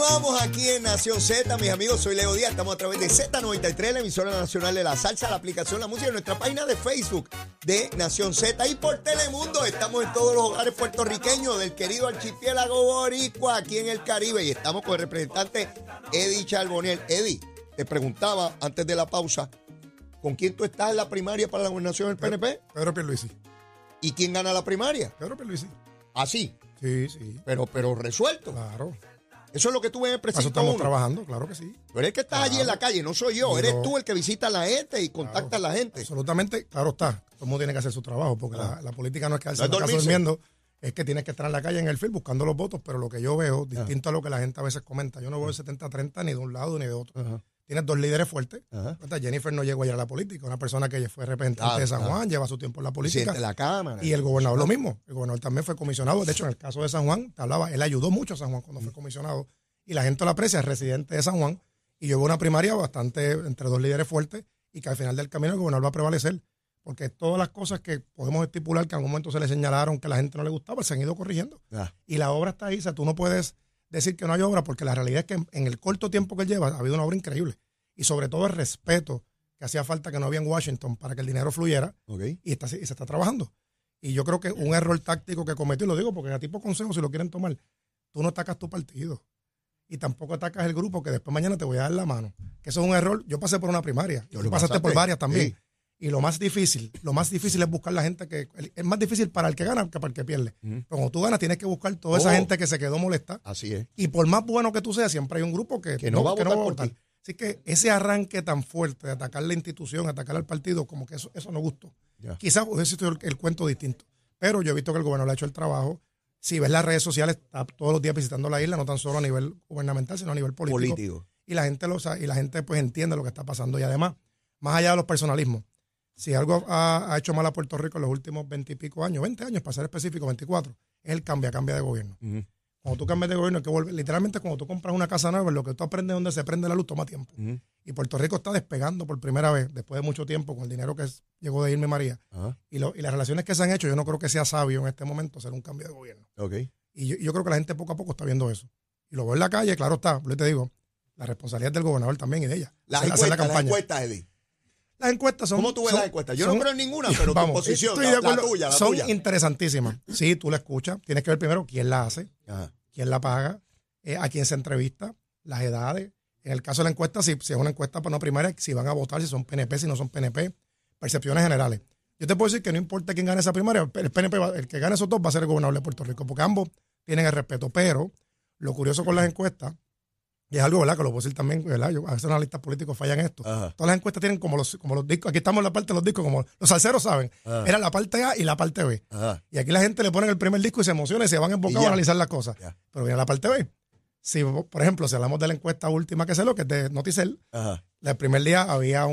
Continuamos aquí en Nación Z, mis amigos. Soy Leo Díaz. Estamos a través de Z93, la emisora nacional de la salsa, la aplicación La Música, en nuestra página de Facebook de Nación Z y por Telemundo. Estamos en todos los hogares puertorriqueños del querido archipiélago Boricua, aquí en el Caribe. Y estamos con el representante Eddie Charboniel. Eddie, te preguntaba antes de la pausa, ¿con quién tú estás en la primaria para la gobernación del PNP? Pedro Pierluisi. ¿Y quién gana la primaria? Pedro Pierluisi. Así, Sí, sí. pero, pero resuelto. Claro. Eso es lo que tú ves en el precinto estamos uno. trabajando, claro que sí. Pero es que estás allí en la calle, no soy yo. Eres tú el que visita a la gente y contacta a la gente. Absolutamente, claro está. Todo el mundo tiene que hacer su trabajo, porque la, la política no es quedarse No en la casa durmiendo, es que tienes que estar en la calle en el field buscando los votos, pero lo que yo veo, distinto a lo que la gente a veces comenta, yo no veo el 70-30 ni de un lado ni de otro. Ajá. Tienes dos líderes fuertes. Ajá. Jennifer no llegó ayer a la política, una persona que fue representante Claro, de San claro. Juan, lleva su tiempo en la política. La Cámara. Y el gobernador lo mismo. El gobernador también fue comisionado. De hecho, en el caso de San Juan, te hablaba, él ayudó mucho a San Juan cuando fue comisionado. Y la gente lo aprecia, es residente de San Juan. Y veo una primaria bastante entre dos líderes fuertes y que al final del camino el gobernador va a prevalecer. Porque todas las cosas que podemos estipular que en algún momento se le señalaron que a la gente no le gustaba, se han ido corrigiendo. Ah, Y la obra está ahí. O sea, tú no puedes decir que no hay obra porque la realidad es que en, en el corto tiempo que él lleva ha habido una obra increíble. Y sobre todo el respeto que hacía falta que no había en Washington para que el dinero fluyera y, está, y se está trabajando. Y yo creo que un error táctico que cometió, y lo digo porque a tipo consejo, si lo quieren tomar, tú no atacas tu partido y tampoco atacas el grupo que después mañana te voy a dar la mano. Que eso es un error. Yo pasé por una primaria, Yo lo pasaste por pasaste. varias también. Sí. Y lo más difícil, lo más difícil es buscar la gente que. Es más difícil para el que gana que para el que pierde. Pero cuando tú ganas, tienes que buscar toda esa Oh. gente que se quedó molesta. Así es. Y por más bueno que tú seas, siempre hay un grupo que, Que no va a votar por ti. Así que ese arranque tan fuerte de atacar la institución, atacar al partido, como que eso, eso no gustó. Quizás hubiese sido el, el cuento distinto. Pero yo he visto que el gobierno le ha hecho el trabajo. Si ves las redes sociales, está todos los días visitando la isla, no tan solo a nivel gubernamental, sino a nivel político. Político. Y la gente lo sabe, y la gente pues entiende lo que está pasando. Y además, más allá de los personalismos, si algo ha, ha hecho mal a Puerto Rico en los últimos veinte y pico años, 20 años para ser específico, 24, es el cambia, cambia de gobierno. Cuando tú cambias de gobierno, hay que volver, literalmente cuando tú compras una casa nueva, lo que tú aprendes donde se prende la luz toma tiempo. Y Puerto Rico está despegando por primera vez, después de mucho tiempo, con el dinero que es- llegó de Irma María. Y, lo- y las relaciones que se han hecho, yo no creo que sea sabio en este momento hacer un cambio de gobierno. Ok. Y yo, yo creo que la gente poco a poco está viendo eso. Y lo veo en la calle, claro está, yo te digo, la responsabilidad es del gobernador también y de ella. Las Hacer- hacer encuestas, las encuestas, Eddie. Las encuestas son. ¿Cómo tú ves son- las encuestas? Yo son- no creo en ninguna, pero tu Vamos, posición, estoy la, de la acuerdo, tuya, la son tuya. interesantísimas. Sí, tú la escuchas. Tienes que ver primero quién la hace, Ajá. quién la paga, eh, a quién se entrevista, las edades. En el caso de la encuesta, si, si es una encuesta para una primaria, si van a votar, si son PNP, si no son PNP, percepciones generales. Yo te puedo decir que no importa quién gane esa primaria, el PNP, va- el que gane esos dos va a ser el gobernador de Puerto Rico, porque ambos tienen el respeto. Pero lo curioso con las encuestas, y es algo, ¿verdad? Que lo puedo decir también, ¿verdad? Yo, a veces los analistas políticos fallan esto. Ajá. Todas las encuestas tienen como los, como los discos. Aquí estamos en la parte de los discos, como los salseros saben. Era la parte A y la parte B. Ajá. Y aquí la gente le pone el primer disco y se emociona y se van embocados a analizar las cosas. Ya. Pero viene la parte B. Si, por ejemplo, si hablamos de la encuesta última que se lo, que es de Noticel, el primer día había un